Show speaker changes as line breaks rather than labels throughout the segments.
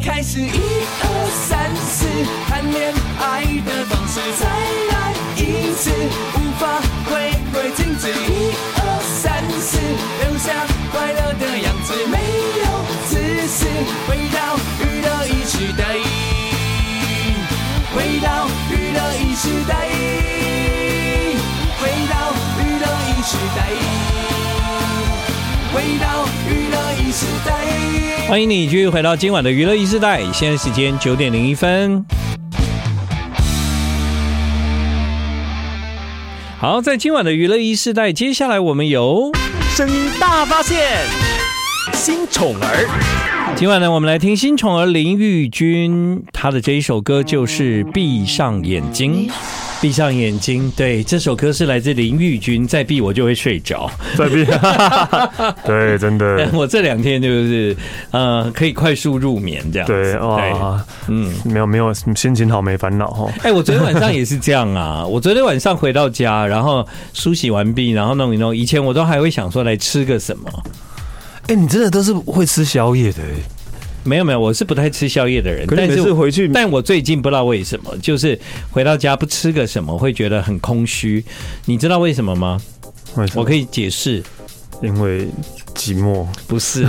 开始一二三四，谈恋爱的方式再来一次，无法回归静止。一二三四，留下快乐的样子，没有自私，回到娱乐一时代，回到娱乐一时代，回到娱乐一时代，回到娱乐一时代。
欢迎你继续回到今晚的娱乐一时代，现在时间九点零一分。好，在今晚的娱乐一时代，接下来我们有
声音大发现，新宠儿。
今晚呢，我们来听新宠儿林玉君，她的这一首歌就是《闭上眼睛》。闭上眼睛，对，这首歌是来自林玉君，再闭我就会睡着，
再闭，对，真的，
我这两天就是呃，可以快速入眠这样，
对，哇，嗯，没有没有，心情好没烦恼哈。
哎，我昨天晚上也是这样啊，我昨天晚上回到家，然后梳洗完毕，然后弄一弄，以前我都还会想说来吃个什么，
哎，你真的都是会吃宵夜的。
没有没有，我是不太吃宵夜的人。
但是回去，
但我最近不知道为什么，就是回到家不吃个什么，会觉得很空虚。你知道为什么吗？为什么？我可以解释，
因为寂寞。
不是，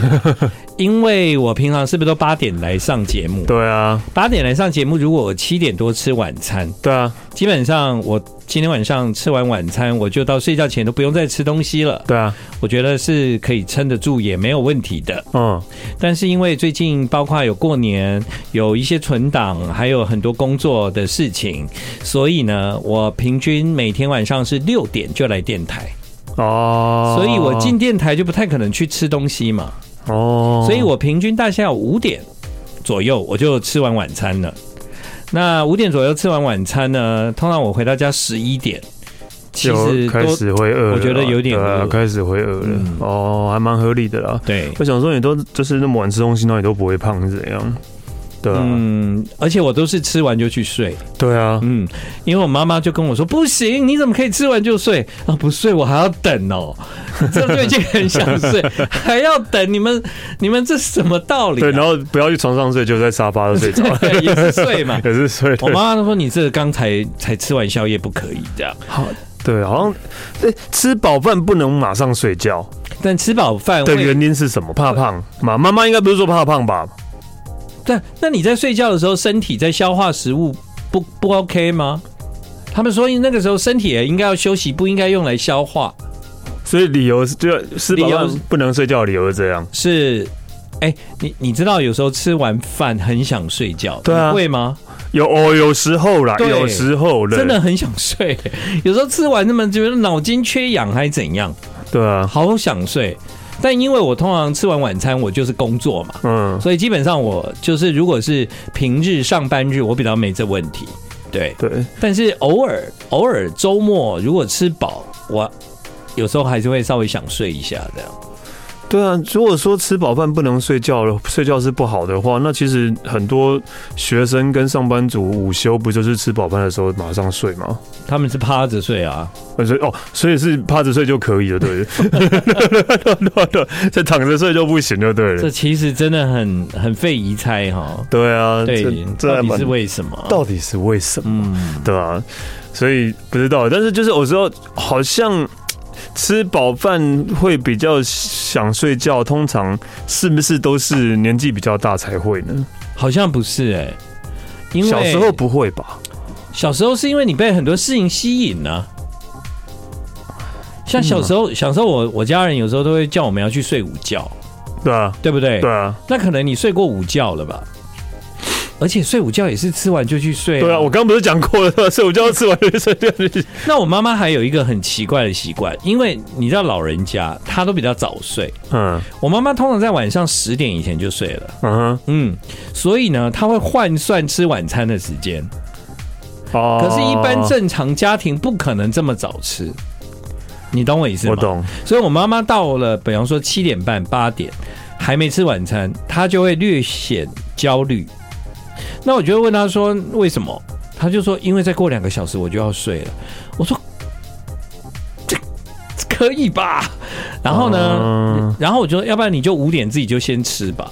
因为我平常是不是都八点来上节目？
对啊，
八点来上节目。如果我七点多吃晚餐，
对啊，
基本上我。今天晚上吃完晚餐，我就到睡觉前都不用再吃东西了。
对啊，
我觉得是可以撑得住，也没有问题的。
嗯，
但是因为最近包括有过年，有一些存档，还有很多工作的事情，所以呢，我平均每天晚上是六点就来电台。
哦，
所以我进电台就不太可能去吃东西嘛。
哦，
所以我平均大概要五点左右，我就吃完晚餐了。那五点左右吃完晚餐呢？通常我回到家十一点，其实
开始会饿，
我觉得有点饿，
啊，开始会饿了。嗯、哦，还蛮合理的啦。
对，
我想说你都就是那么晚吃东西，那你都不会胖是怎样？对啊，
嗯，而且我都是吃完就去睡。
对啊，
嗯，因为我妈妈就跟我说，不行，你怎么可以吃完就睡啊？不睡我还要等哦，这就已经很想睡，还要等你们，你们这是什么道理啊？
对，然后不要去床上睡，就在沙发上睡着，
也是睡嘛，
也是睡。
我妈妈都说你这刚才才吃完宵夜不可以这样。
好，对，好像吃饱饭不能马上睡觉，
但吃饱饭
的原因是什么？怕胖嘛？妈妈应该不是说怕胖吧？
但那你在睡觉的时候，身体在消化食物不不 OK 吗？他们说那个时候身体也应该要休息，不应该用来消化。
所以理由是就是理由不能睡觉的理由是这样。
是，哎、欸，你你知道有时候吃完饭很想睡觉，
对啊，
会吗？
有哦，有时候啦，有时候
真的很想睡。有时候吃完那么觉得脑筋缺氧还是怎样？
对啊，
好想睡。但因为我通常吃完晚餐，我就是工作嘛，
嗯，
所以基本上我就是如果是平日上班日，我比较没这问题，对
对。
但是偶尔偶尔周末如果吃饱，我有时候还是会稍微想睡一下这样。
对啊，如果说吃饱饭不能睡觉了，睡觉是不好的话，那其实很多学生跟上班族午休不就是吃饱饭的时候马上睡吗？
他们是趴着睡啊，
所以哦，所以是趴着睡就可以了，对，对对，这躺着睡就不行，就对了。
这其实真的很很费疑猜哈。
对啊，
对，这到底是为什么？
到底是为什么？
嗯，
对啊，所以不知道，但是就是有时候好像。吃饱饭会比较想睡觉，通常是不是都是年纪比较大才会呢？
好像不是哎、欸，因为
小时候不会吧？
小时候是因为你被很多事情吸引呢、啊。像小时候，小时候我我家人有时候都会叫我们要去睡午觉，
对啊，
对不对？
对啊，
那可能你睡过午觉了吧？而且睡午觉也是吃完就去睡。
对啊，我刚刚不是讲过了吗？睡午觉吃完就睡觉。
那我妈妈还有一个很奇怪的习惯，因为你知道老人家她都比较早睡。
嗯，
我妈妈通常在晚上十点以前就睡了。
嗯哼，
嗯，所以呢，她会换算吃晚餐的时间。
哦。
可是，一般正常家庭不可能这么早吃。你懂我意思吗？
我懂。
所以我妈妈到了，比方说七点半、八点还没吃晚餐，她就会略显焦虑。那我就会问他说：“为什么？”他就说：“因为再过两个小时我就要睡了。”我说：“这可以吧？”然后呢，然后我就说：“要不然你就五点自己就先吃吧。”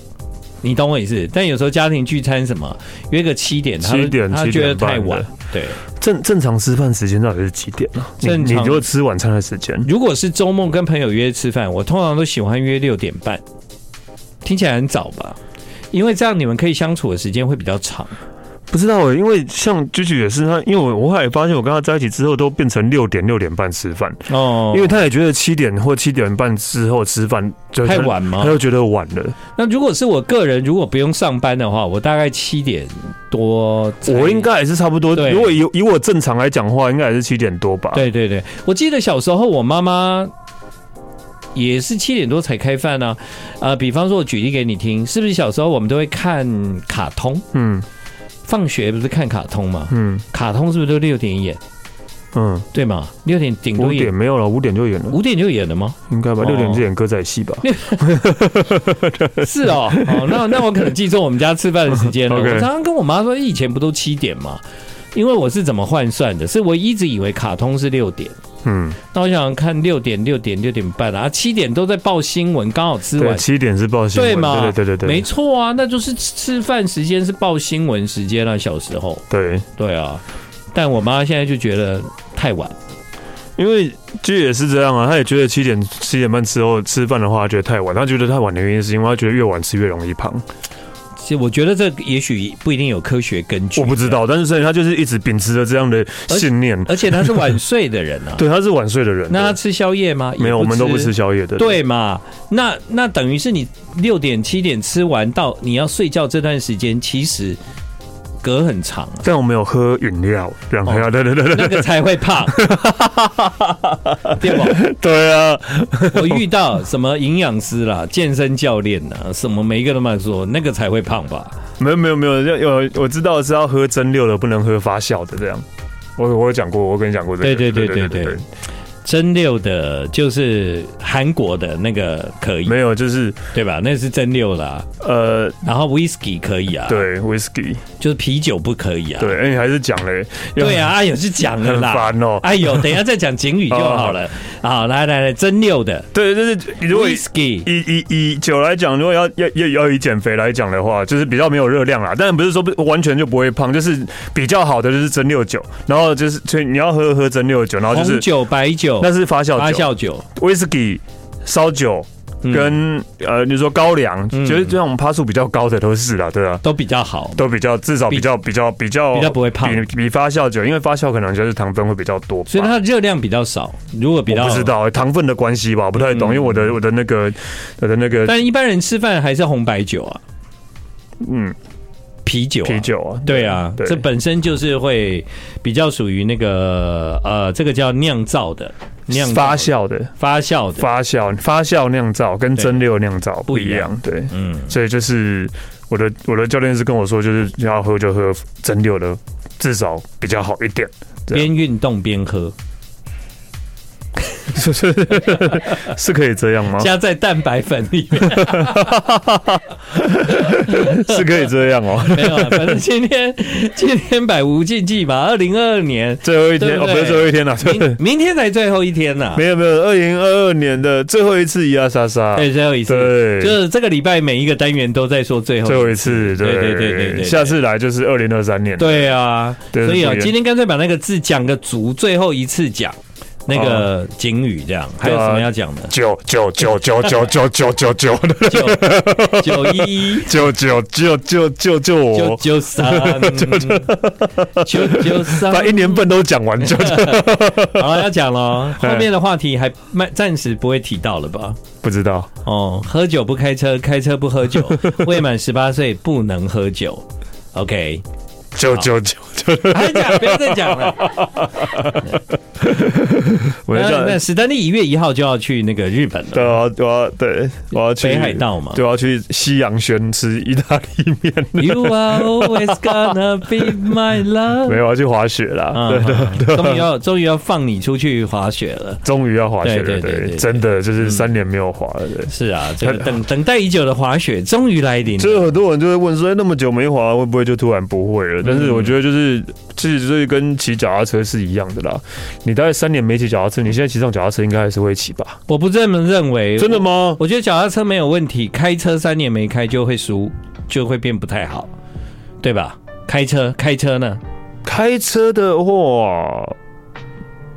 你懂我意思？但有时候家庭聚餐什么约个七点，他
七点
他觉得太晚。对，
正正常吃饭时间到底是几点呢？正常你如果吃晚餐的时间，
如果是周末跟朋友约吃饭，我通常都喜欢约六点半，听起来很早吧？因为这样你们可以相处的时间会比较长。
不知道诶，因为像 Gigi 也是他，因为我我后来发现，我跟他在一起之后都变成六点六点半吃饭哦，因为他也觉得七点或七点半之后吃饭就
太晚吗？
他就觉得晚了。
那如果是我个人，如果不用上班的话，我大概七点多，
我应该也是差不多。如果以以我正常来讲的话，应该也是七点多吧。
对对对，我记得小时候我妈妈也是七点多才开饭呢。呃，比方说，我举例给你听，是不是小时候我们都会看卡通？嗯。放学不是看卡通吗？嗯，卡通是不是都六点演？嗯，对嘛？六点顶多演。五点
没有了，五点就演了。
五点就演了吗？
应该吧。六点就演歌仔戏吧。
是哦，哦，那那我可能记错我们家吃饭的时间了。我常常跟我妈说，以前不都七点嘛？因为我是怎么换算的？是我一直以为卡通是六点。嗯，那我想看六点、六点、六点半啊，七点都在报新闻，刚好吃完。
七点是报新闻，
对吗？
对对对对，
没错啊，那就是吃饭时间是报新闻时间啊。小时候，
对
对啊，但我妈现在就觉得太晚，
因为其实也是这样啊，她也觉得七点七点半之后吃饭的话，觉得太晚。她觉得太晚的原因是因为她觉得越晚吃越容易胖。
其实我觉得这也许不一定有科学根据，
我不知道。但是所以他就是一直秉持着这样的信念，
而且他是晚睡的人啊。
对，他是晚睡的人。
那他吃宵夜吗？
没有，我们都不吃宵夜的。
对嘛？那那等于是你六点七点吃完到你要睡觉这段时间，其实。隔很长，啊，
但我没有喝饮料，然后对对对对，
那个才会胖，对不？
对啊，
我遇到什么营养师啦、健身教练呐，什么每一个都蛮说那个才会胖吧？
没有没有没有，有我知道是要喝蒸馏的，不能喝发酵的这样。我我有讲过，我跟你讲过这个，
对对对对对，对。蒸馏的，就是韩国的那个可以，
没有，就是
对吧？那是蒸馏啦。呃，然后 whisky 可以啊，
对，whisky
就是啤酒不可以啊。
对，哎，你还是讲嘞。
对啊，哎呦，是讲了啦。
烦哦。
哎呦，等一下再讲警语就好了。好，来来来，蒸馏的，
对，就是如果 whisky 以以以酒来讲，如果要要要要以减肥来讲的话，就是比较没有热量啦。但不是说不完全就不会胖，就是比较好的就是蒸馏酒，然后就是所以你要喝喝蒸馏酒，然后就是
红酒、白酒。
那是发酵酒，
发酵酒、
威士忌、烧酒跟呃，你说高粱，其实这种趴数比较高的都是啦，对啊，
都比较好，
都比较至少比较比较比较
比较不会胖，
比比发酵酒，因为发酵可能就是糖分会比较多，
所以它热量比较少。如果比较
不知道糖分的关系吧，我不太懂，因为我的我的那个我的那个，
但一般人吃饭还是红白酒啊，嗯。啤酒，
啤酒啊，
对啊，这本身就是会比较属于那个呃，这个叫酿造的，酿
发酵的，
发酵的，
发酵发酵酿造跟蒸馏酿造不一样，对，嗯，所以就是我的我的教练是跟我说，就是要喝就喝蒸馏的，至少比较好一点，
边运动边喝。
是 是是可以这样吗？
加在蛋白粉里面，
是可以这样哦。
没有，反正今天今天百无禁忌吧。二零二二年
最后一天哦，不是最后一天了，
明明天才最后一天呢。
没有没有，二零二二年的最后一次一二莎莎，
对，最后一次，对，就是这个礼拜每一个单元都在说最后
最后一次，对对对对对，下次来就是二零二三年。
对啊，所以啊，今天干脆把那个字讲个足，最后一次讲。那个警语这样，还有什么要讲的？
九九九九九九九九九九
九一
九九九九九九我
九九三九九三，
把一年半都讲完就。
好了，要讲了，后面的话题还暂暂时不会提到了吧？
不知道
哦。喝酒不开车，开车不喝酒，未满十八岁不能喝酒。OK。
九九九九，
还讲，不要再讲了。我那史丹利一月一号就要去那个日本了。
对啊，对啊，对，我要去
北海道嘛，
对，我要去西洋轩吃意大利面。
You are always gonna be my love。
没有，我要去滑雪啦。对对对，
终于要终于要放你出去滑雪了。
终于要滑雪了，对对，真的就是三年没有滑了。对，
是啊，这个等等待已久的滑雪终于来临。
所以很多人就会问说，那么久没滑，会不会就突然不会了？但是我觉得就是，其实就是跟骑脚踏车是一样的啦。你大概三年没骑脚踏车，你现在骑上脚踏车应该还是会骑吧？
我不这么认为。
真的吗？
我觉得脚踏车没有问题，开车三年没开就会输。就会变不太好，对吧？开车开车呢？
开车的话，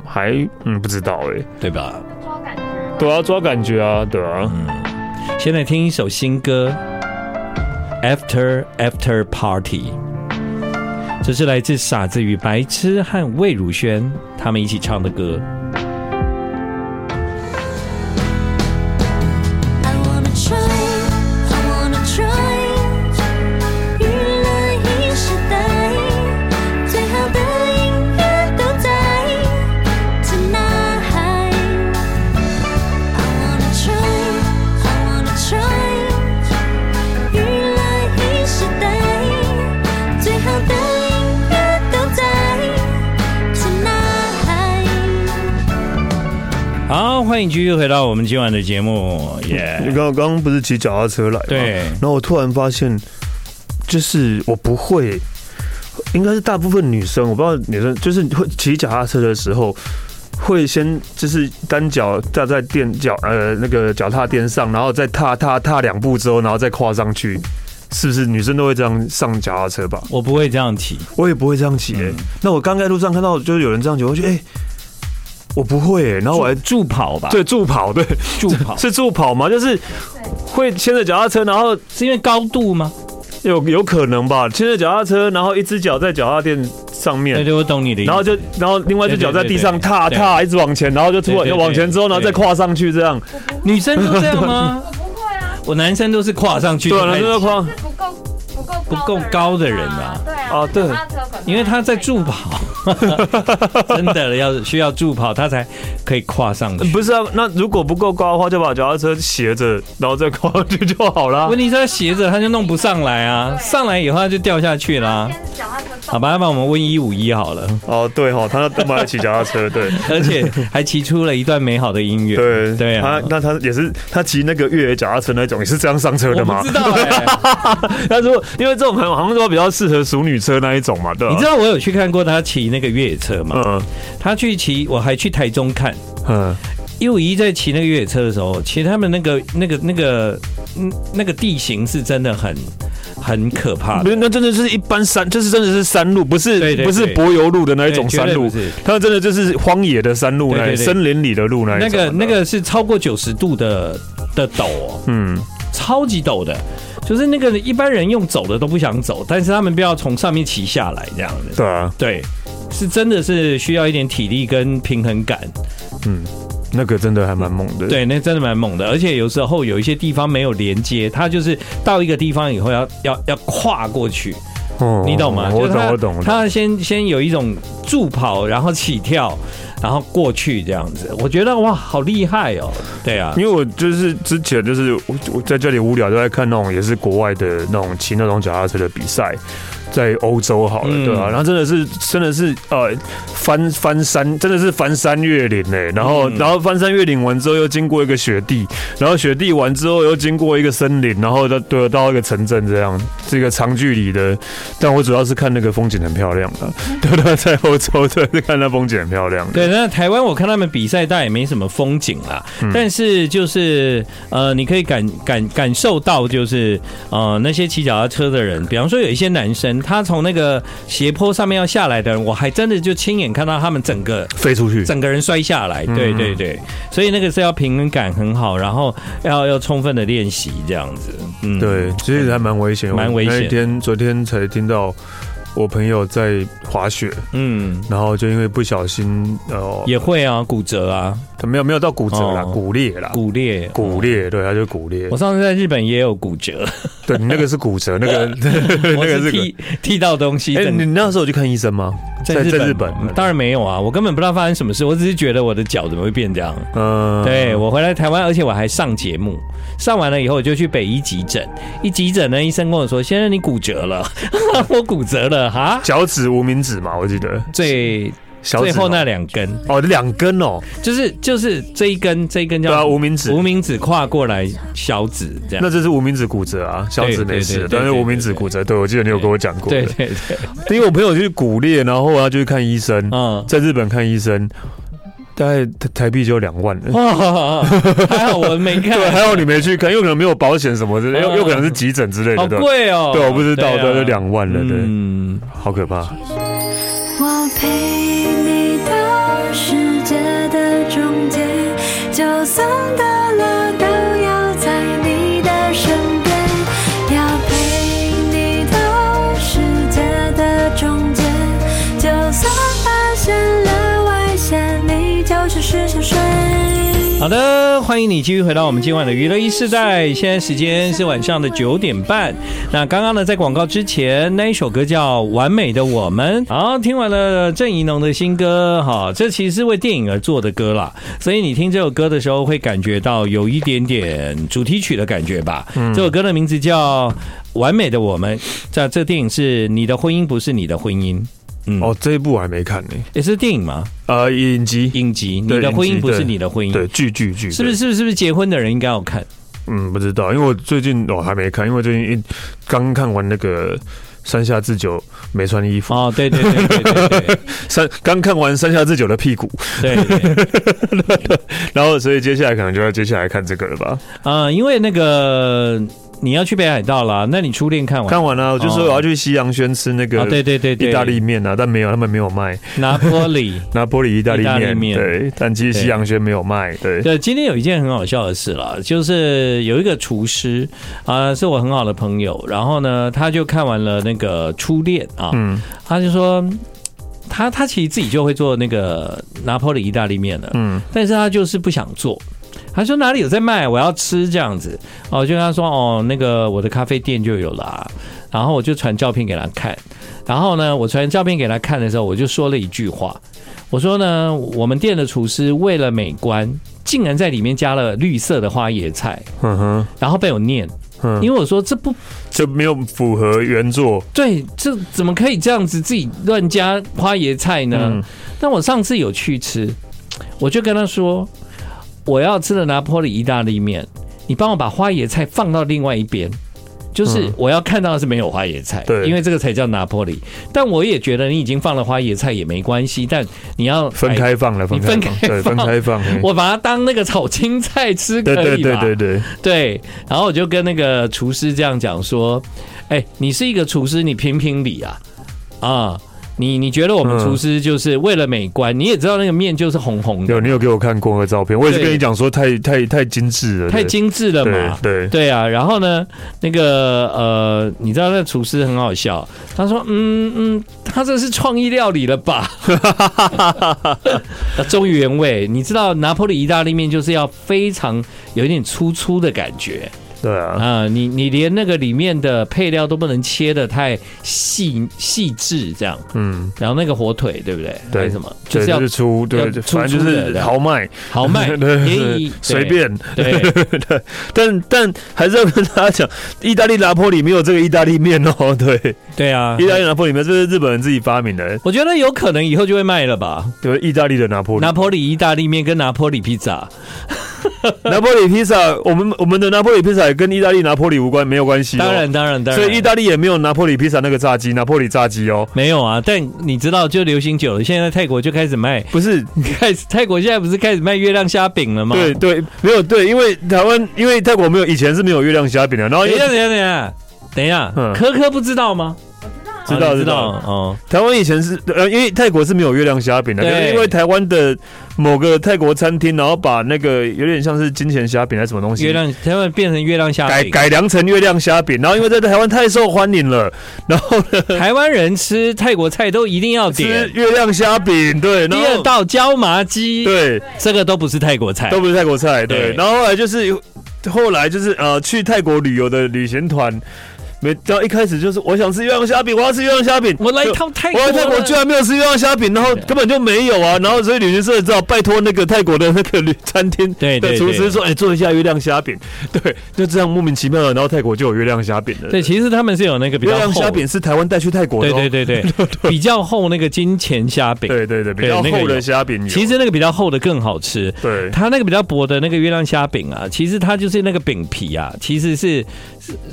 还嗯不知道哎、欸，
对吧？
抓感觉，
对啊，抓感觉啊，对啊。
嗯，现在听一首新歌《After After Party》，这是来自傻子与白痴和魏如萱他们一起唱的歌。欢迎继续回到我们今晚的节目，耶！
你刚刚刚不是骑脚踏车来吗？
对。
然后我突然发现，就是我不会，应该是大部分女生，我不知道女生就是会骑脚踏车的时候，会先就是单脚站在垫脚呃那个脚踏垫上，然后再踏踏踏两步之后，然后再跨上去，是不是女生都会这样上脚踏车吧？
我不会这样骑，
我也不会这样骑诶、欸嗯。那我刚在路上看到就是有人这样骑，我觉得哎。欸我不会、欸，然后我还
助跑吧？
对，助跑，对，
助跑
是助跑吗？就是会牵着脚踏车，然后
是因为高度吗？
有有可能吧，牵着脚踏车，然后一只脚在脚踏垫上面，
对对，我懂你的意思。
然后就，然后另外一只脚在地上踏踏，一直往前，然后就突然又往前之后，然后再跨上去，这样。
女生都这样吗？
我不会啊，
我男生都是跨上去，
对，男生都跨。
不够不
够高的人啊，
对啊，
啊对，
因为他在助跑。真的要需要助跑，他才可以跨上去。
不是啊，那如果不够高的话，就把脚踏车斜着，然后再跨上去就好了。
问题是他斜着，他就弄不上来啊。上来以后他就掉下去啦。好吧，要不然我们问一五一好了。
哦，对哈，他干嘛骑脚踏车？对，
而且还骑出了一段美好的音乐。
对
对啊，
他那他也是他骑那个越野脚踏车那种，也是这样上车的吗？
我不知道哎、欸。
他说，因为这种好像说比较适合熟女车那一种嘛，对。
你知道我有去看过他骑那个越野车吗？嗯，他去骑，我还去台中看。嗯，一五一在骑那个越野车的时候，其实他们那个、那个、那个、嗯，那个地形是真的很。很可怕，不是，
那真的是一般山，就是真的是山路，不是对对对，不是柏油路的那一种山路，它真的就是荒野的山路，那森林里的路那一种。
那个那个是超过九十度的的陡，嗯，超级陡的，就是那个一般人用走的都不想走，但是他们不要从上面骑下来这样的。
对啊，
对，是真的是需要一点体力跟平衡感，嗯。
那个真的还蛮猛的，
对，那真的蛮猛的，而且有时候有一些地方没有连接，它就是到一个地方以后要要要跨过去，哦，你懂吗？
我懂，我懂。
他先先有一种助跑，然后起跳，然后过去这样子，我觉得哇，好厉害哦！对啊，
因为我就是之前就是我我在这里无聊都在看那种也是国外的那种骑那种脚踏车的比赛。在欧洲好了，对吧、啊？然后真的是，真的是，呃，翻翻山，真的是翻山越岭哎。然后，然后翻山越岭完之后，又经过一个雪地，然后雪地完之后，又经过一个森林，然后到对到一个城镇，这样是一个长距离的。但我主要是看那个风景很漂亮的，对对，在欧洲对，是看那风景很漂亮。
对，那台湾我看他们比赛，倒也没什么风景啦。但是就是呃，你可以感感感受到，就是呃，那些骑脚踏车的人，比方说有一些男生。他从那个斜坡上面要下来的人，我还真的就亲眼看到他们整个
飞出去，
整个人摔下来。对对对，所以那个是要平衡感很好，然后要要充分的练习这样子。嗯，
对，其实还蛮危险，
蛮危险。
那天昨天才听到。我朋友在滑雪，嗯，然后就因为不小心，呃，
也会啊，骨折啊，
他没有没有到骨折啦，骨裂啦，
骨裂，
骨裂，对，他就骨裂。
我上次在日本也有骨折，
对，你那个是骨折，那个 那个是
踢踢到东西。
哎，你那时候有去看医生吗？在在日本，
当然没有啊，我根本不知道发生什么事，我只是觉得我的脚怎么会变这样。嗯，对，我回来台湾，而且我还上节目，上完了以后我就去北医急诊，一急诊呢，医生跟我说：“先生，你骨折了。” 我骨折了哈，
脚趾无名指嘛，我记得。
最最后那两根。
哦，两根哦，
就是就是这一根这一根叫
对啊，无名指，
无名指跨过来小指这样，
那这是无名指骨折啊，小指没事，但是无名指骨折，对，我记得你有跟我讲过，
对对对，
因为我朋友去骨裂，然后他就去看医生，嗯，在日本看医生。大概台台币就两万。了。
哇，还好我没看，
对，还好你没去看，有可能没有保险什么的，又又可能是急诊之类的，
好贵哦。
对，我不知道，
对，
就两万了，对，
嗯，
好可怕。
我陪你到世界的终结，就算到了都要
好的，欢迎你继续回到我们今晚的娱乐一世代。现在时间是晚上的九点半。那刚刚呢，在广告之前，那一首歌叫《完美的我们》。好，听完了郑怡农的新歌，哈，这其实是为电影而做的歌啦。所以你听这首歌的时候，会感觉到有一点点主题曲的感觉吧？嗯，这首歌的名字叫《完美的我们》。这这电影是你的婚姻不是你的婚姻。嗯，
哦，这一部我还没看呢，
也是电影吗？
呃，影集，
影集，你的婚姻不是你的婚姻，
对，剧剧剧，
是不是？是不是？是不是结婚的人应该要看？
嗯，不知道，因为我最近我还没看，因为最近一刚看完那个山下智久没穿衣服
哦，对对对对对，
山 刚看完山下智久的屁股，
对，
然后所以接下来可能就要接下来看这个了吧？
啊，因为那个。你要去北海道啦？那你初恋看完？
看完了，我就说我要去西洋轩吃那个对对对意大利面啊，但没有，他们没有卖
拿坡里
拿坡里意大利面，对，但其实西洋轩没有卖，对
对。今天有一件很好笑的事了，就是有一个厨师啊，是我很好的朋友，然后呢，他就看完了那个初恋啊，嗯，他就说他他其实自己就会做那个拿坡里意大利面的，嗯，但是他就是不想做。他说哪里有在卖，我要吃这样子。哦，就跟他说哦，那个我的咖啡店就有啦。然后我就传照片给他看，然后呢，我传照片给他看的时候，我就说了一句话，我说呢，我们店的厨师为了美观，竟然在里面加了绿色的花椰菜，嗯哼，然后被我念，因为我说这不
这没有符合原作，
对，这怎么可以这样子自己乱加花椰菜呢？但我上次有去吃，我就跟他说。我要吃的拿坡里意大利面，你帮我把花椰菜放到另外一边，就是我要看到的是没有花椰菜，对，因为这个才叫拿坡里。但我也觉得你已经放了花椰菜也没关系，但你要
分开放了，你分开放，分开放，
我把它当那个炒青菜吃可以吧？对对对对对。然后我就跟那个厨师这样讲说：“哎，你是一个厨师，你评评理啊啊！”你你觉得我们厨师就是为了美观？你也知道那个面就是红红的。
有，你有给我看过那个照片，我也是跟你讲说太太太精致了，
太精致了嘛。对对啊，然后呢，那个呃，你知道那个厨师很好笑，他说嗯嗯，他这是创意料理了吧？忠于原味，你知道拿破里意大利面就是要非常有一点粗粗的感觉。
对啊，
啊，你你连那个里面的配料都不能切的太细细致，这样，嗯，然后那个火腿，对不对？
对，
什么？就是要
出，对，反正就是豪迈，
豪迈，便宜，
随便，
对。
对。但但还是要跟大家讲，意大利拿坡里没有这个意大利面哦，对。
对啊，
意大利拿坡里面这是日本人自己发明的，
我觉得有可能以后就会卖了吧？
对，意大利的拿坡里，
拿坡里意大利面跟拿坡里披萨。
拿破里披萨，我们我们的拿破里披萨也跟意大利拿破里无关，没有关系。
当然，当然，当然。
所以意大利也没有拿破里披萨那个炸鸡，拿破里炸鸡哦，
没有啊。但你知道，就流行久了，现在泰国就开始卖，
不是
开始泰国现在不是开始卖月亮虾饼了吗？
对对，没有对，因为台湾因为泰国没有以前是没有月亮虾饼的。然后
等一下，等一下，等一下，等一下，不知道吗？
知道知道哦，台湾以前是呃，因为泰国是没有月亮虾饼的，就是因为台湾的某个泰国餐厅，然后把那个有点像是金钱虾饼还是什么东西，
月亮台湾变成月亮虾饼，
改改良成月亮虾饼，然后因为在台湾太受欢迎了，然后
台湾人吃泰国菜都一定要点。
月亮虾饼，对，
第二道椒麻鸡，
对，
这个都不是泰国菜，
都不是泰国菜，对，然后后来就是后来就是呃，去泰国旅游的旅行团。没，到一开始就是我想吃月亮虾饼，我要吃月亮虾饼。
我来一趟泰国，
我来泰国居然没有吃月亮虾饼，然后根本就没有啊，然后所以旅行社只好拜托那个泰国的那个旅餐厅的厨师说，哎，做一下月亮虾饼。对，就这样莫名其妙的，然后泰国就有月亮虾饼了。
对，其实他们是有那个比较厚，
月亮虾饼是台湾带去泰国的，
对对对 对，比较厚那个金钱虾饼，
对对对，比较厚的虾饼。
其实那个比较厚的更好吃，
对，
它那个比较薄的那个月亮虾饼啊，其实它就是那个饼皮啊，其实是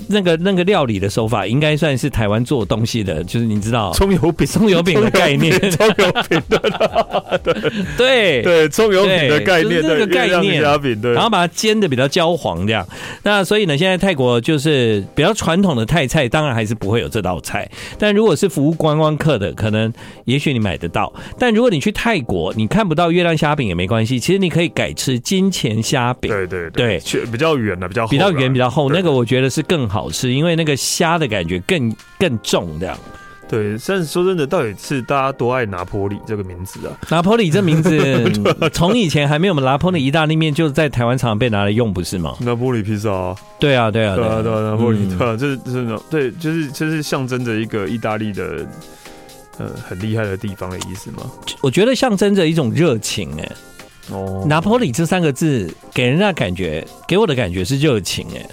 那个那个料理。里的手法，应该算是台湾做东西的，就是你知道
葱油饼，
葱油饼的概念，
葱油饼的，
对
对，葱油饼的概念，
这个概念，
虾饼，对，
然后把它煎的比较焦黄这样。那所以呢，现在泰国就是比较传统的泰菜，当然还是不会有这道菜。但如果是服务观光客的，可能也许你买得到。但如果你去泰国，你看不到月亮虾饼也没关系，其实你可以改吃金钱虾饼。
对对对，比较圆的，比较
比较圆比较厚，那个我觉得是更好吃，因为那个虾的感觉更更重这样。
对，但是说真的，到底是大家多爱拿坡里这个名字啊？
拿坡里这名字，从以前还没有拿坡里意大利面，就在台湾常常被拿来用，不是吗？
拿坡里披萨啊，
对啊，对啊，
对啊，对啊，拿坡里，对啊，这是真的，对，就是就是象征着一个意大利的，呃，很厉害的地方的意思吗？
我觉得象征着一种热情，哎，哦，拿坡里这三个字给人家感觉，给我的感觉是热情，哎，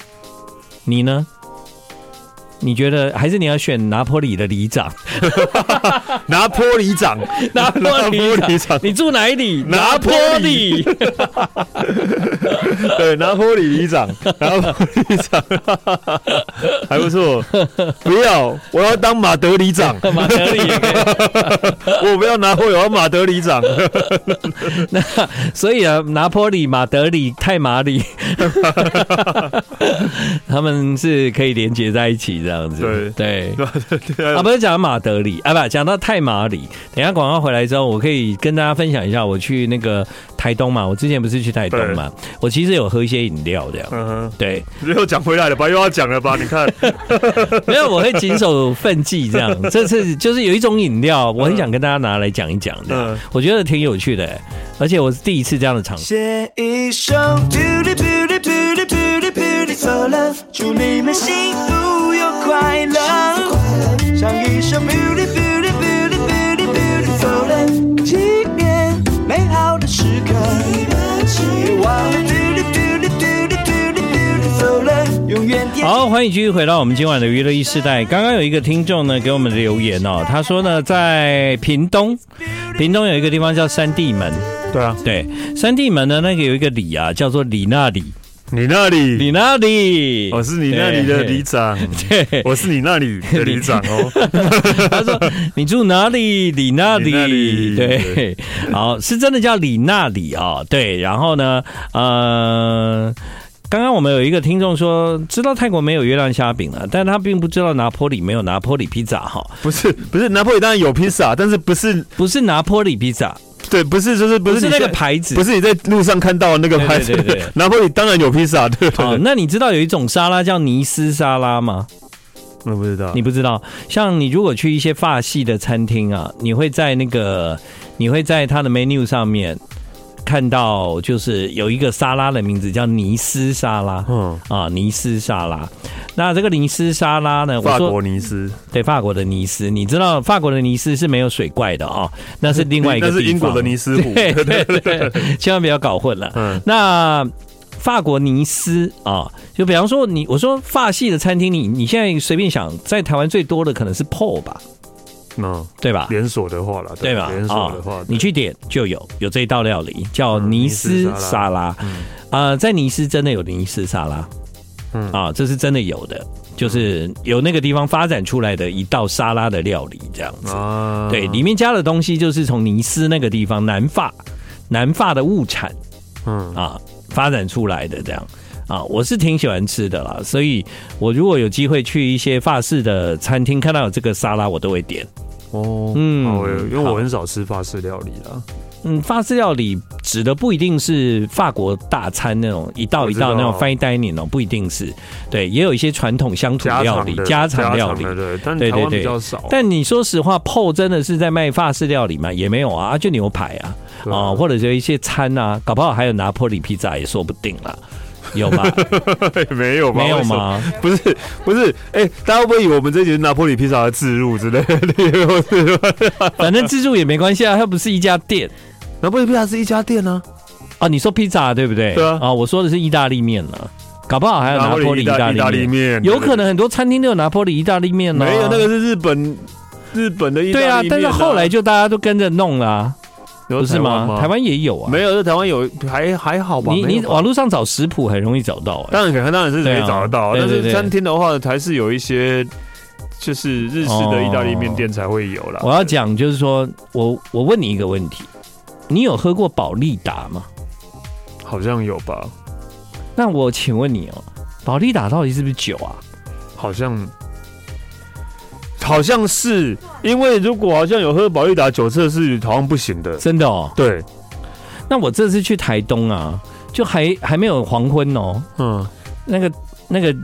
你呢？你觉得还是你要选拿坡里的 里长？
拿坡里长，
拿坡里长，你住哪里？拿坡里。
对，拿坡里里长，拿坡里长，还不错。不要，我要当马德里长。
马德里，
我不要拿坡，我要马德里长。
那所以啊，拿坡里、马德里、泰马里，他们是可以连接在一起的。这样子，对对 啊，不是讲马德里啊，不讲到泰马里。等一下广告回来之后，我可以跟大家分享一下，我去那个台东嘛，我之前不是去台东嘛，我其实有喝一些饮料这样。嗯哼，对，
又讲回来了吧，又要讲了吧？你看，
没有，我会谨守分际这样。这次就是有一种饮料，我很想跟大家拿来讲一讲的，我觉得挺有趣的，而且我是第一次这样的尝试。快乐，像一首 beautiful beautiful beautiful song，纪念美好的时刻，别忘了 beautiful beautiful beautiful song，永远。好，欢迎继续回到我们今晚的娱乐一世代。刚刚有一个听众呢给我们留言哦，他说呢，在屏东，屏东有一个地方叫三地门，
对啊，
对，三地门呢那个有一个里啊，叫做里那里。
你那里，
你那里，
我是你那里的里长，对，我是你那里的里长哦。
他说你住哪里？里那里，对，好，是真的叫里那里啊，对。然后呢，呃，刚刚我们有一个听众说知道泰国没有月亮虾饼了，但他并不知道拿坡里没有拿坡里披萨哈。
不是，不是拿坡里当然有披萨，但是不是
不是拿坡里披萨。
对，不是，就是不是，
那个牌子，
不是你在路上看到的那个牌子。对对对，拿坡里当然有披萨，对，不，对。
好，那你知道有一种沙拉叫尼斯沙拉吗？
我不知道，
你不知道。像你如果去一些法系的餐厅啊，你会在那个，你会在它的 menu 上面。看到就是有一个沙拉的名字叫尼斯沙拉，嗯啊，尼斯沙拉。那这个尼斯沙拉呢？
法国尼斯，
对，法国的尼斯。你知道法国的尼斯是没有水怪的哦，那是另外一个地方。
那是英国的尼斯湖，对 对对，
千万不要搞混了。嗯，那法国尼斯啊，就比方说你，我说法系的餐厅，你你现在随便想，在台湾最多的可能是 PO 吧。
嗯，
对吧？
连锁的话了，
对吧？
连锁的话，
你去点就有有这一道料理叫尼斯沙拉。啊，在尼斯真的有尼斯沙拉，嗯啊，这是真的有的，就是有那个地方发展出来的一道沙拉的料理这样子。啊，对，里面加的东西就是从尼斯那个地方南法南法的物产，嗯啊发展出来的这样啊，我是挺喜欢吃的啦，所以我如果有机会去一些法式的餐厅看到有这个沙拉，我都会点。
哦，嗯，因为我很少吃法式料理啦。
嗯，法式料理指的不一定是法国大餐那种一道一道那种 fine dining 哦，不一定是。对，也有一些传统乡土料理、家常料理，
对，但台湾比较少。
但你说实话，PO 真的是在卖法式料理吗？也没有啊，就牛排啊，啊，或者就一些餐啊，搞不好还有拿坡里披萨也说不定啦。有吗？
没有吗？
没有吗？
不是，不是，哎、欸，大家会不会以为我们这集是拿坡里披萨的自入之类的？
反正自助也没关系啊，它不是一家店。
拿坡里披萨是一家店呢、啊？
啊，你说披萨对不对？
对啊。
啊，我说的是意大利面呢，搞不好还有拿坡里意大利面。有可能很多餐厅都有拿坡里意大利面呢。
没有，那个是日本日本的意大利面。
对啊，但是后来就大家都跟着弄了、啊。
有
不是
吗？
台湾也有啊。
没有，在台湾有还还好吧？
你你网络上找食谱很容易找到、欸。
当然可能当然是可以找得到，但是餐厅的话还是有一些就是日式的意大利面店才会有啦。
我要讲就是说，我我问你一个问题，你有喝过保利达吗？
好像有吧？
那我请问你哦、喔，保利达到底是不是酒啊？
好像。好像是，因为如果好像有喝宝利达酒测是好像不行的，
真的哦、喔。
对，
那我这次去台东啊，就还还没有黄昏哦、喔，
嗯，
那个那个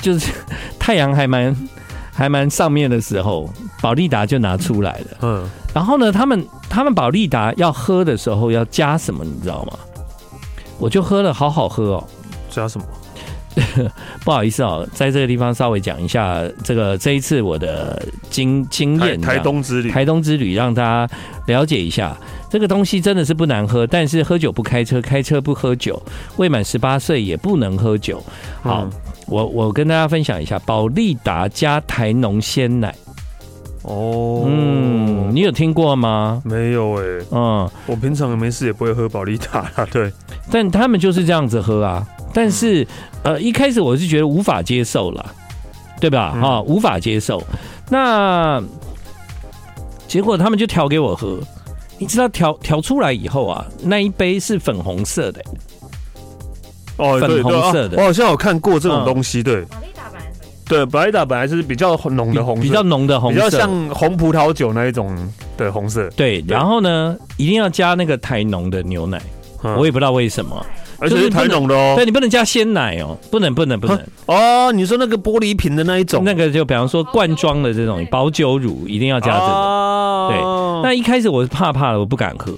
就是 太阳还蛮还蛮上面的时候，保利达就拿出来了，
嗯，
然后呢，他们他们宝利达要喝的时候要加什么，你知道吗？我就喝了，好好喝哦、喔。
加什么？
不好意思哦，在这个地方稍微讲一下这个这一次我的经经验，
台东之旅，
台东之旅让大家了解一下，这个东西真的是不难喝，但是喝酒不开车，开车不喝酒，未满十八岁也不能喝酒。好，
嗯、
我我跟大家分享一下，保利达加台农鲜奶。
哦，
嗯，你有听过吗？
没有哎、欸，
嗯，
我平常没事也不会喝保利达啦，对，
但他们就是这样子喝啊。但是，呃，一开始我是觉得无法接受了，对吧？哈、嗯，无法接受。那结果他们就调给我喝，你知道调调出来以后啊，那一杯是粉红色的、欸，
哦，
粉红色的。
我好像有看过这种东西，
对。
对，保利达本来是比较浓的红色，
比较浓的红色，
比较像红葡萄酒那一种的红色。
对，然后呢，一定要加那个台浓的牛奶，
嗯、
我也不知道为什么。
而且是台农的哦，
对，你不能加鲜奶哦，不能不能不能
哦。你说那个玻璃瓶的那一种，
那个就比方说罐装的这种保酒乳，一定要加这个。
哦、
对，那一开始我是怕怕的，我不敢喝。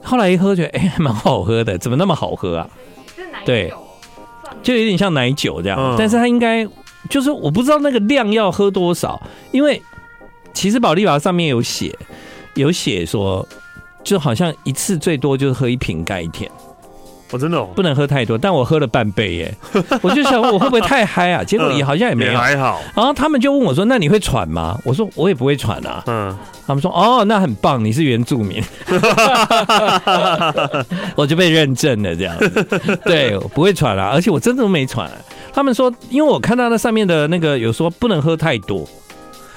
后来一喝觉得，哎、欸，蛮好喝的，怎么那么好喝啊？对，就有点像奶酒这样，嗯、但是它应该就是我不知道那个量要喝多少，因为其实保利达上面有写，有写说，就好像一次最多就是喝一瓶盖一天。
我、哦、真的、哦、
不能喝太多，但我喝了半杯耶，我就想我会不会太嗨啊？结果也好像也没有，
也还好。
然后他们就问我说：“那你会喘吗？”我说：“我也不会喘啊。”
嗯，
他们说：“哦，那很棒，你是原住民。”我就被认证了，这样子。对，我不会喘啊，而且我真的都没喘、啊。他们说，因为我看到那上面的那个有说不能喝太多，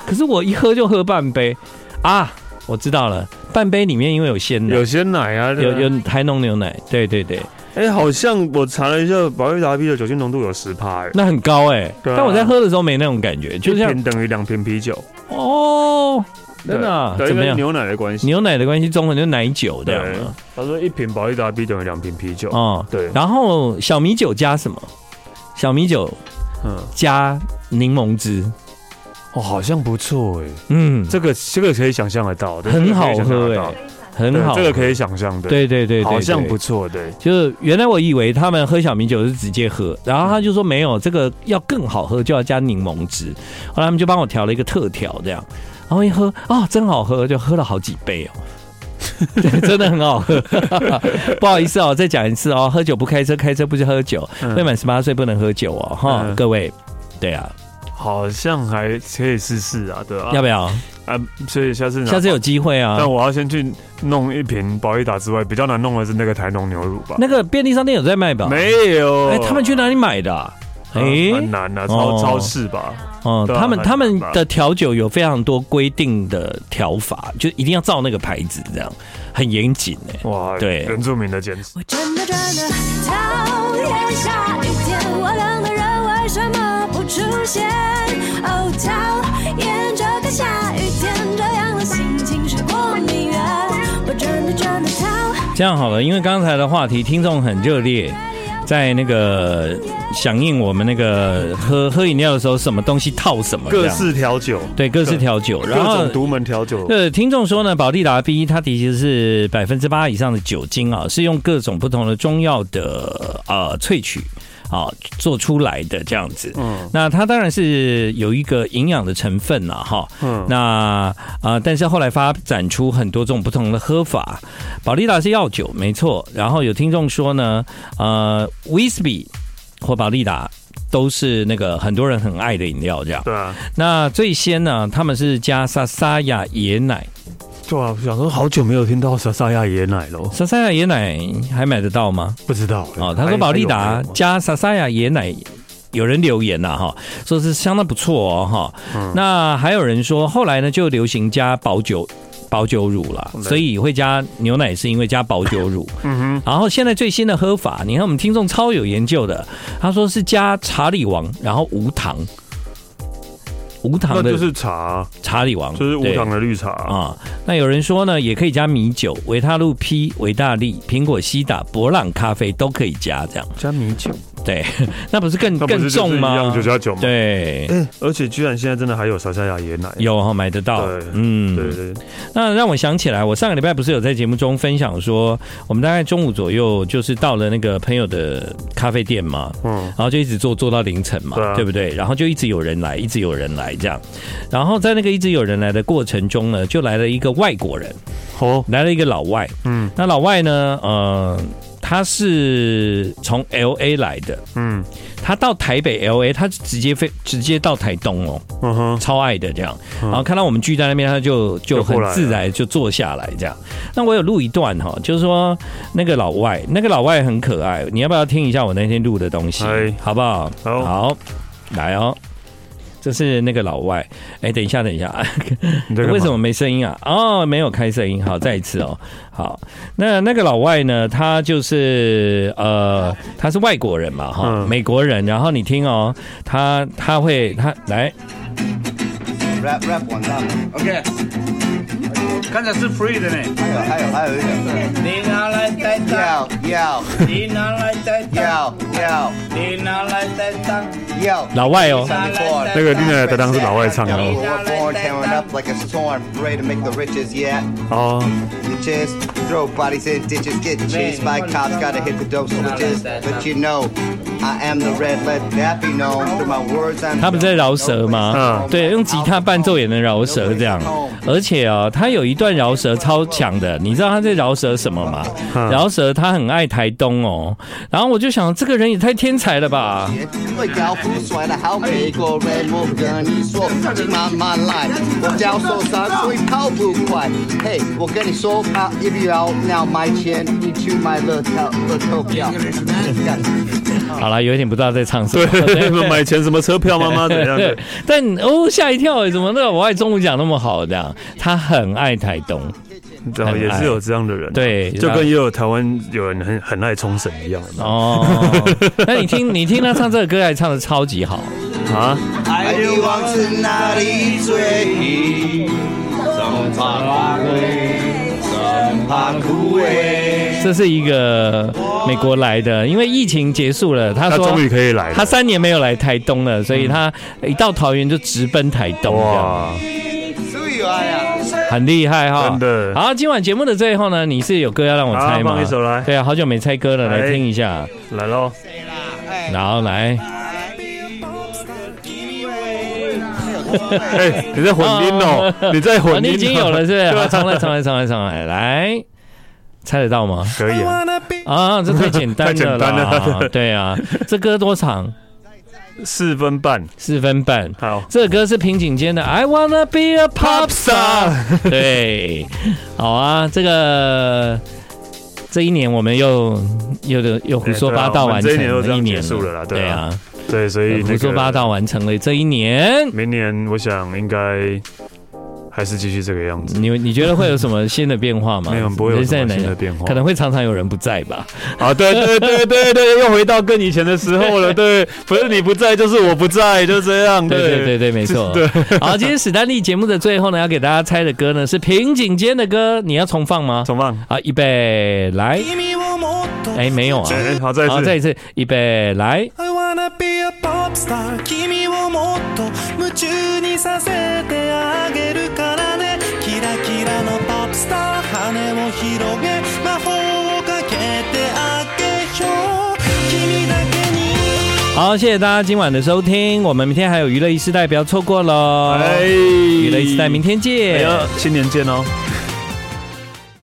可是我一喝就喝半杯啊。我知道了，半杯里面因为有鲜奶，
有鲜奶啊，
有有台农牛奶，对对对。
哎、欸，好像我查了一下，保利达啤的酒精浓度有十趴，哎，
那很高哎、欸。
对、啊，
但我在喝的时候没那种感觉，就
是等于两瓶啤酒。
哦，真的、啊？怎么样？
牛奶的关系，
牛奶的关系，中文就奶酒这样的。
他说一瓶保利达啤等于两瓶啤酒。
哦，
对。
然后小米酒加什么？小米酒，嗯，加柠檬汁。
哦，好像不错哎。
嗯，
这个这个可以想象得到，
很好喝哎。很好，
这个可以想象的。
对对对，
好像不错。对，
就是原来我以为他们喝小米酒是直接喝，然后他就说没有，这个要更好喝就要加柠檬汁。后来他们就帮我调了一个特调，这样，然后一喝，哦，真好喝，就喝了好几杯哦，真的很好喝。不好意思哦，再讲一次哦，喝酒不开车，开车不是喝酒，未满十八岁不能喝酒哦，哈，各位，对啊。
好像还可以试试啊，对吧？
要不要
啊？所以下次
下次有机会啊。
但我要先去弄一瓶保益达之外，比较难弄的是那个台农牛乳吧？
那个便利商店有在卖吧？
没有。
哎，他们去哪里买的？哎，
很难啊，超超市吧？
哦，他们他们的调酒有非常多规定的调法，就一定要照那个牌子，这样很严谨哎。
哇，
对，
原住民的坚持。
我真的真的讨厌下雨天，我冷的人为什么现？哦，讨厌这个下雨天，这样的心情是过敏源。我真的真的讨。
这样好了，因为刚才的话题听众很热烈，在那个响应我们那个喝喝饮料的时候，什么东西套什么，
各式调酒，
对，各式调酒，然
后独门调酒。
呃，听众说呢，宝利达 B 它的确是百分之八以上的酒精啊，是用各种不同的中药的呃萃取。啊，做出来的这样子，嗯，那它当然是有一个营养的成分了哈，嗯，那啊、呃，但是后来发展出很多种不同的喝法，保利达是药酒没错，然后有听众说呢，呃，威士忌或保利达都是那个很多人很爱的饮料，这样，
对啊，
那最先呢，他们是加莎莎亚椰奶。
对啊，想说好久没有听到莎莎亚椰奶了。
莎莎亚椰奶还买得到吗？
不知道
哦。他说宝利达加莎莎亚椰奶，有人留言呐哈，说是相当不错哦哈。嗯、那还有人说后来呢就流行加保酒保酒乳了，所以会加牛奶是因为加保酒乳。嗯哼。然后现在最新的喝法，你看我们听众超有研究的，他说是加查理王，然后无糖。无糖的
就是茶，
茶里王
就是无糖的绿茶
啊。那有人说呢，也可以加米酒、维他露 P、维大利、苹果西打、博朗咖啡都可以加，这样
加米酒。
对，那不是更更重吗？
一样九加九吗？
对，
而且居然现在真的还有莎莎雅椰奶，
有哈买得到。嗯，对对。那让我想起来，我上个礼拜不是有在节目中分享说，我们大概中午左右就是到了那个朋友的咖啡店嘛，嗯，然后就一直坐坐到凌晨嘛，对不对？然后就一直有人来，一直有人来这样。然后在那个一直有人来的过程中呢，就来了一个外国人，哦，来了一个老外，嗯，那老外呢，呃。他是从 L A 来的，嗯，他到台北 L A，他直接飞，直接到台东哦，嗯哼，超爱的这样，然后看到我们聚在那边，他就就很自然就坐下来这样。那我有录一段哈，就是说那个老外，那个老外很可爱，你要不要听一下我那天录的东西？好不好？好，来哦。这是那个老外，哎，等一下，等一下，为什么没声音啊？哦，没有开声音，好，再一次哦，好，那那个老外呢？他就是呃，他是外国人嘛，哈，嗯、美国人，然后你听哦，他他会他来，rap rap 完蛋了，OK，刚才是 free 的呢，还有还有还有一个，你拿来带要要，你拿来带要要，你拿来带当。老外哦，
那个另外的当是老外唱的哦。哦。
他不在饶舌吗？嗯，对，用吉他伴奏也能饶舌这样，而且啊，他有一段饶舌超强的，你知道他在饶舌什么吗？饶舌他很爱台东哦，然后我就想，这个人也太天才了吧。帅的好美国人，我跟你说，今晚慢来，我脚受伤，所以跑不快。嘿，我跟你说啊，一定要要买钱，你去买乐跳乐透票。好了，有一点不知道在唱什么。
对，买钱什么车票吗？妈 怎样？
但哦，吓一跳，怎么那个我爱中午讲那么好？这样，他很爱台东。
对，也是有这样的人，
对，
就跟也有台湾有人很很爱冲绳一样。
哦，那你听你听他唱这个歌，还唱的超级好啊！这是一个美国来的，因为疫情结束了，他说
终于可以来，
他三年没有来台东了，所以他一到桃园就直奔台东。哇！很厉害哈，真的。好，今晚节目的最后呢，你是有歌要让我猜吗？
放一首来。
对啊，好久没猜歌了，来听一下。
来喽，
然后来。
哎，你在混音哦？你在混音？
你已经有了是不是？重来，重来，重来，重来，来，猜得到吗？
可以啊。
啊，这太简单了啦。对啊，这歌多长？
四分半，
四分半。
好，
这个歌是平井坚的《I Wanna Be a Pop Star》。对，好啊，这个这一年我们又又的又胡说八道完成了一年结束了啦，对啊，
对，所以
胡说八道完成了这一年，
明年我想应该。还是继续这个样子。
你你觉得会有什么新的变化吗？
没有，不会有什么新的变化。
可能会常常有人不在吧。
啊，对对对对对，又回到跟以前的时候了。对，不是你不在，就是我不在，就这样。
对对对对，没错。对。好，今天史丹利节目的最后呢，要给大家猜的歌呢是平井坚的歌，你要重放吗？
重放。
啊，预备来。哎，没有啊。
好，再一次。
好，再一次。预备来。好，谢谢大家今晚的收听，我们明天还有娱乐一世代，不要错过喽！哎，娱乐一世代，明天见，
新年见哦。